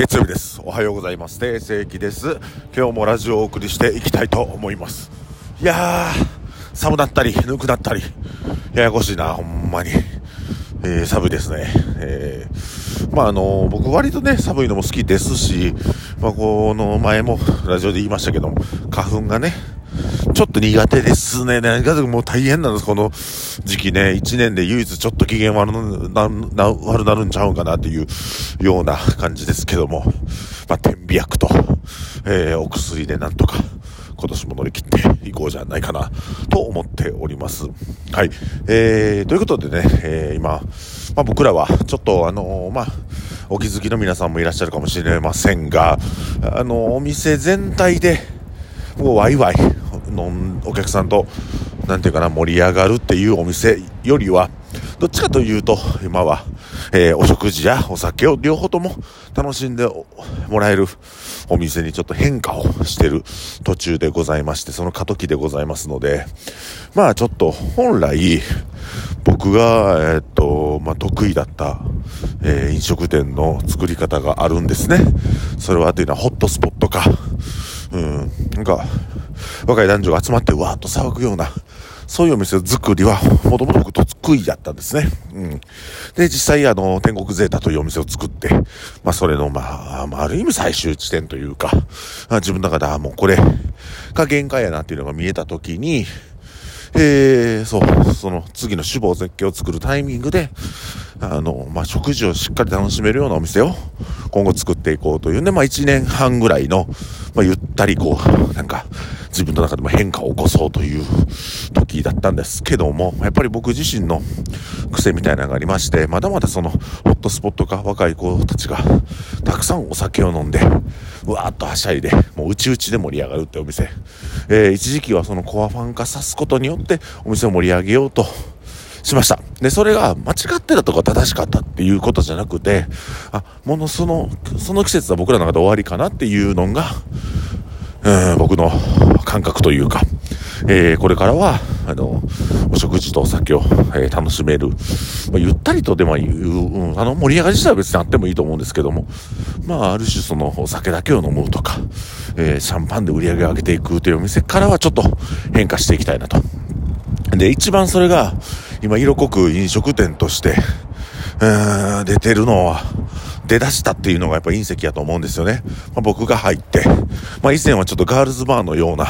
月曜日です。おはようございます。定世紀です。今日もラジオをお送りしていきたいと思います。いやー寒なったりぬくなったりややこしいなほんまに、えー、寒いですね。えー、まああの僕割とね寒いのも好きですしまあこの前もラジオで言いましたけども花粉がねちょっと苦手ですね。何かもう大変なんです、この時期ね。一年で唯一ちょっと機嫌悪なな悪なるんちゃうかなっていうような感じですけども。まあ、天秤薬と、えー、お薬でなんとか、今年も乗り切っていこうじゃないかな、と思っております。はい。えー、ということでね、えー、今、まあ、僕らは、ちょっとあのー、まあ、お気づきの皆さんもいらっしゃるかもしれませんが、あのお店全体で、もうワイワイ、のお客さんと、なんていうかな、盛り上がるっていうお店よりは、どっちかというと、今は、えー、お食事やお酒を両方とも楽しんでもらえるお店にちょっと変化をしてる途中でございまして、その過渡期でございますので、まあちょっと本来、僕が、えー、っと、まあ得意だった、えー、飲食店の作り方があるんですね。それはというのはホットスポットか、うん、なんか、若い男女が集まってわーっと騒ぐような、そういうお店作りは、もともと僕得意だったんですね。うん。で、実際、あの、天国ゼータというお店を作って、まあ、それの、まあ、まあ、ある意味最終地点というか、自分の中で、あもうこれが限界やなっていうのが見えたときに、えー、そう、その次の首謀絶景を作るタイミングで、あの、まあ、食事をしっかり楽しめるようなお店を今後作っていこうというんで、まあ、1年半ぐらいの、まあ、ゆったりこう、なんか、自分の中でも変化を起こそうという時だったんですけども、やっぱり僕自身の癖みたいなのがありまして、まだまだそのホットスポットか若い子たちがたくさんお酒を飲んで、うわーっとはしゃいで、もう内々で盛り上がるってお店。えー、一時期はそのコアファン化さすことによってお店を盛り上げようとしました。で、それが間違ってたとか正しかったっていうことじゃなくて、あ、ものその、その季節は僕らの中で終わりかなっていうのが、うん、僕の感覚というか、えー、これからは、あの、お食事とお酒を、えー、楽しめる。まあ、ゆったりとでも言う、うん、あの、盛り上がり自体は別にあってもいいと思うんですけども、まあ、ある種その、お酒だけを飲むとか、えー、シャンパンで売り上げを上げていくというお店からはちょっと変化していきたいなと。で、一番それが、今色濃く飲食店として、ー、出てるのは、出だしたっていうのがやっぱ隕石やと思うんですよね。まあ、僕が入って、まあ、以前はちょっとガールズバーのような、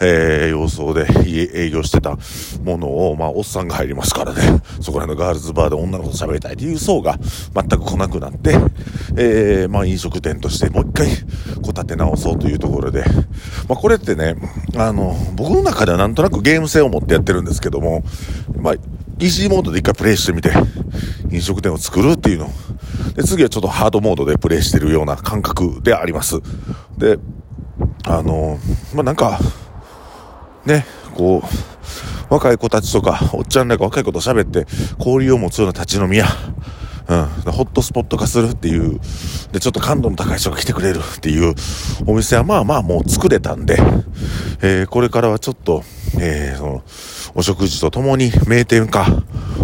えー、様相で営業してたものを、まあ、おっさんが入りますからね、そこら辺のガールズバーで女の子と喋りたいっていう層が全く来なくなって、えー、まあ、飲食店としてもう一回、こう立て直そうというところで、まあ、これってね、あの、僕の中ではなんとなくゲーム性を持ってやってるんですけども、まあ、イージーモードで一回プレイしてみて、飲食店を作るっていうのを。で、次はちょっとハードモードでプレイしてるような感覚であります。で、あの、まあ、なんか、ね、こう、若い子たちとか、おっちゃんらが若い子と喋って交流を持つような立ち飲み屋、うん、ホットスポット化するっていう、で、ちょっと感度の高い人が来てくれるっていうお店はまあまあもう作れたんで、えー、これからはちょっと、えー、その、お食事とともに名店化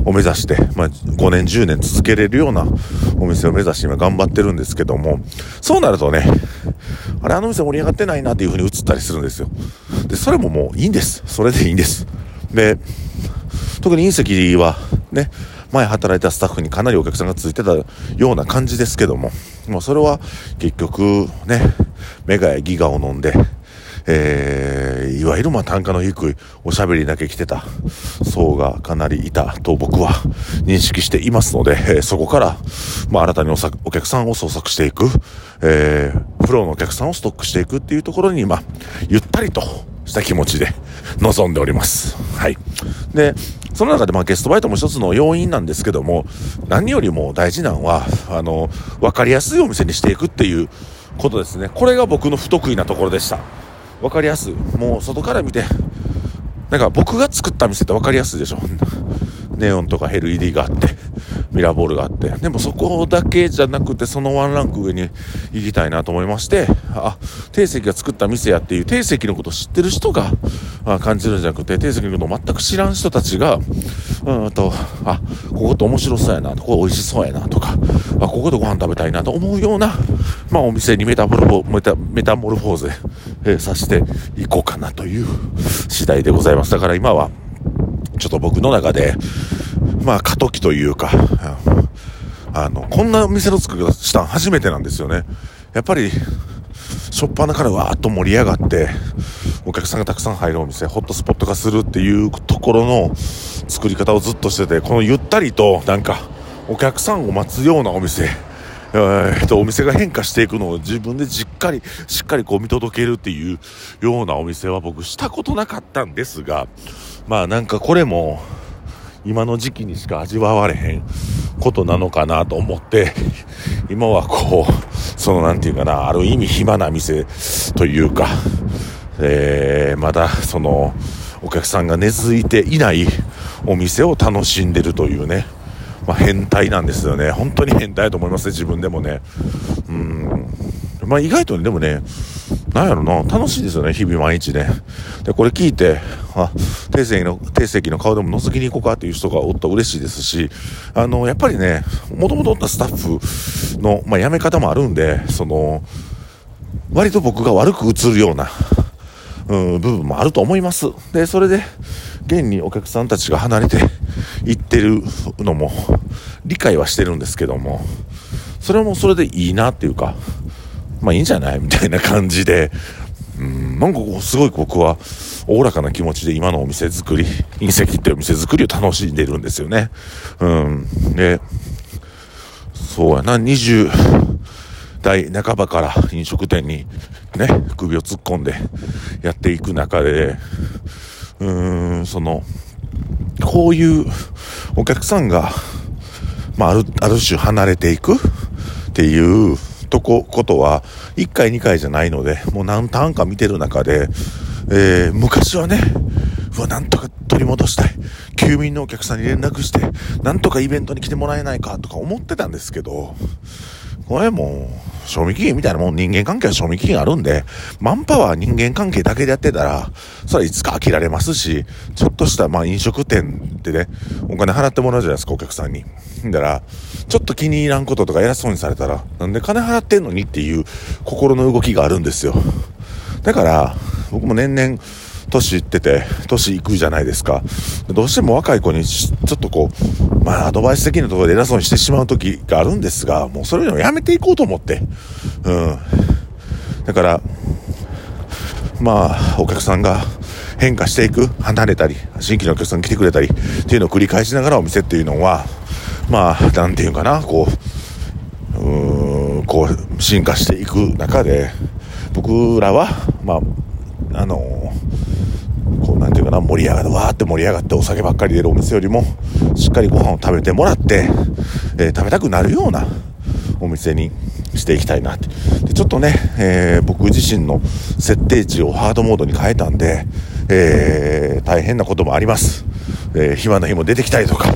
を目指して、まあ、5年、10年続けれるようなお店を目指して今頑張ってるんですけども、そうなるとね、あれ、あの店盛り上がってないなっていう風に映ったりするんですよ。で、それももういいんです。それでいいんです。で、特に隕石はね、前働いたスタッフにかなりお客さんがついてたような感じですけども、もうそれは結局ね、メガやギガを飲んで、えー、いわゆるまあ単価の低いおしゃべりだけ来てた層がかなりいたと僕は認識していますので、えー、そこから、まあ新たにおお客さんを捜索していく、えー、プロのお客さんをストックしていくっていうところに、ま、ゆったりとした気持ちで 臨んでおります。はい。で、その中でまあゲストバイトも一つの要因なんですけども、何よりも大事なのは、あの、わかりやすいお店にしていくっていうことですね。これが僕の不得意なところでした。分かりやすい。もう外から見てなんか僕が作った店って分かりやすいでしょ。ネオンとか LED があって。ミラーボールがあって、でもそこだけじゃなくて、そのワンランク上に行きたいなと思いまして、あ、定石が作った店やっていう定石のことを知ってる人が感じるんじゃなくて、定石のことを全く知らん人たちが、うんと、あ、ここって面白そうやな、ここ美味しそうやなとか、あ、ここでご飯食べたいなと思うような、まあお店にメタモルフォメタメタモルフォーゼ、えー、さしていこうかなという次第でございます。だから今は、ちょっと僕の中で、まあ過渡期というか、あの、こんな店の作り方したん初めてなんですよね。やっぱり、しょっぱなからわーっと盛り上がって、お客さんがたくさん入るお店、ホットスポット化するっていうところの作り方をずっとしてて、このゆったりと、なんか、お客さんを待つようなお店、えー、と、お店が変化していくのを自分でじっかり、しっかりこう見届けるっていうようなお店は僕したことなかったんですが、まあなんかこれも、今の時期にしか味わわれへんことなのかなと思って、今はこう、そのなんていうかな、ある意味暇な店というか、えー、まだその、お客さんが根付いていないお店を楽しんでるというね、まあ、変態なんですよね。本当に変態だと思いますね、自分でもね。うん。まあ、意外とね、でもね、なんやろな、楽しいですよね、日々毎日ね。で、これ聞いて、あ、定石の、定石の顔でも覗きに行こうかっていう人がおったら嬉しいですし、あの、やっぱりね、もともとおったスタッフの、まあ、辞め方もあるんで、その、割と僕が悪く映るような、うん、部分もあると思います。で、それで、現にお客さんたちが離れていってるのも、理解はしてるんですけども、それもそれでいいなっていうか、まあいいんじゃない？みたいな感じで、うん、なんかすごい僕は、おおらかな気持ちで今のお店作り、隕石っていうお店作りを楽しんでるんですよね。うん。で、そうやな、20代半ばから飲食店にね、首を突っ込んでやっていく中で、うーん、その、こういうお客さんが、まあ、ある、ある種離れていくっていうとこ、ことは、1回2回じゃないので、もう何ターンか見てる中で、えー、昔はね、うわ、なんとか取り戻したい。休眠のお客さんに連絡して、なんとかイベントに来てもらえないかとか思ってたんですけど、これもう、賞味期限みたいなもん人間関係は賞味期限あるんで、マンパワー人間関係だけでやってたら、それはいつか飽きられますし、ちょっとしたまあ飲食店でね、お金払ってもらうじゃないですか、お客さんに。だから、ちょっと気に入らんこととか偉そうにされたら、なんで金払ってんのにっていう心の動きがあるんですよ。だから、僕も年々、年いってて、年いくじゃないですか。どうしても若い子にちょっとこう、まあアドバイス的なところで偉そうにしてしまう時があるんですが、もうそれでもやめていこうと思って。うん。だから、まあ、お客さんが変化していく、離れたり、新規のお客さん来てくれたりっていうのを繰り返しながらお店っていうのは、まあ、なんていうかな、こう、う、こう、進化していく中で、僕らは、まあ、あの、こう、なんていうかな、盛り上がる、わーって盛り上がってお酒ばっかり出るお店よりも、しっかりご飯を食べてもらって、えー、食べたくなるようなお店にしていきたいなって。で、ちょっとね、えー、僕自身の設定値をハードモードに変えたんで、えー、大変なこともあります。え、暇な日も出てきたりとか、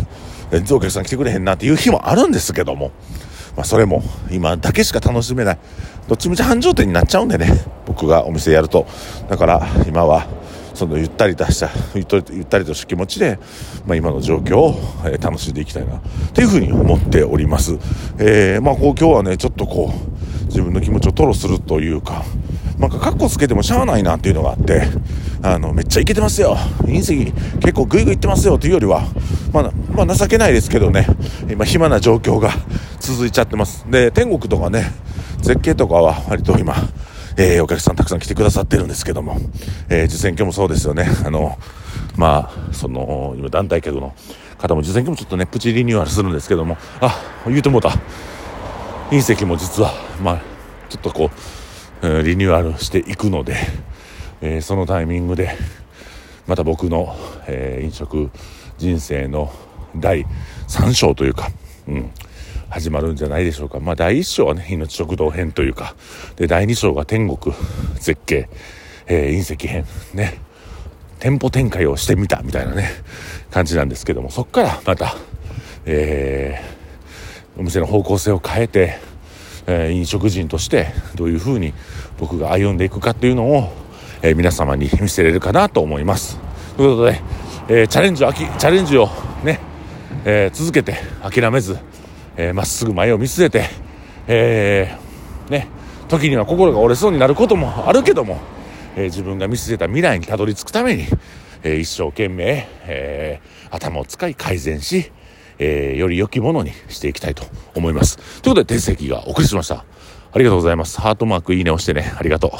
全然お客さん来てくれへんなっていう日もあるんですけども、まあ、それも今だけしか楽しめない。どっちみち繁盛店になっちゃうんでね、僕がお店やると。だから今は、そのゆったりとしたゆったりとした気持ちで、まあ、今の状況を、え、楽しんでいきたいなというふうに思っております。えー、まあ、こう今日はねちょっとこう自分の気持ちを吐露するというか、なんかカッコつけてもしゃあないなっていうのがあって、あの、めっちゃいけてますよ。隕石結構グイグイいってますよというよりは、まあ、まあ、情けないですけどね、今暇な状況が続いちゃってます。で、天国とかね、絶景とかは割と今、えー、お客さんたくさん来てくださってるんですけども、えー、受選挙もそうですよね。あの、まあ、その、今団体客の方も受選挙もちょっとね、プチリニューアルするんですけども、あ、言うてもうた。隕石も実は、まあ、ちょっとこう、リニューアルしていくので、えー、そのタイミングで、また僕の、えー、飲食人生の第3章というか、うん、始まるんじゃないでしょうか。まあ、第1章はね、命食堂編というか、で、第2章が天国絶景、えー、隕石編、ね、店舗展開をしてみたみたいなね、感じなんですけども、そっからまた、えお店の方向性を変えて、えー、飲食人としてどういうふうに僕が歩んでいくかっていうのを、えー、皆様に見せれるかなと思います。ということで、えー、チャレンジをチャレンジをね、え続けて諦めず、えー、っすぐ前を見据えて、えね、時には心が折れそうになることもあるけども、え自分が見据えた未来にたどり着くために、え一生懸命、え頭を使い改善し、えー、より良きものにしていきたいと思います。ということで、定石がお送りしました。ありがとうございます。ハートマークいいね押してね。ありがとう。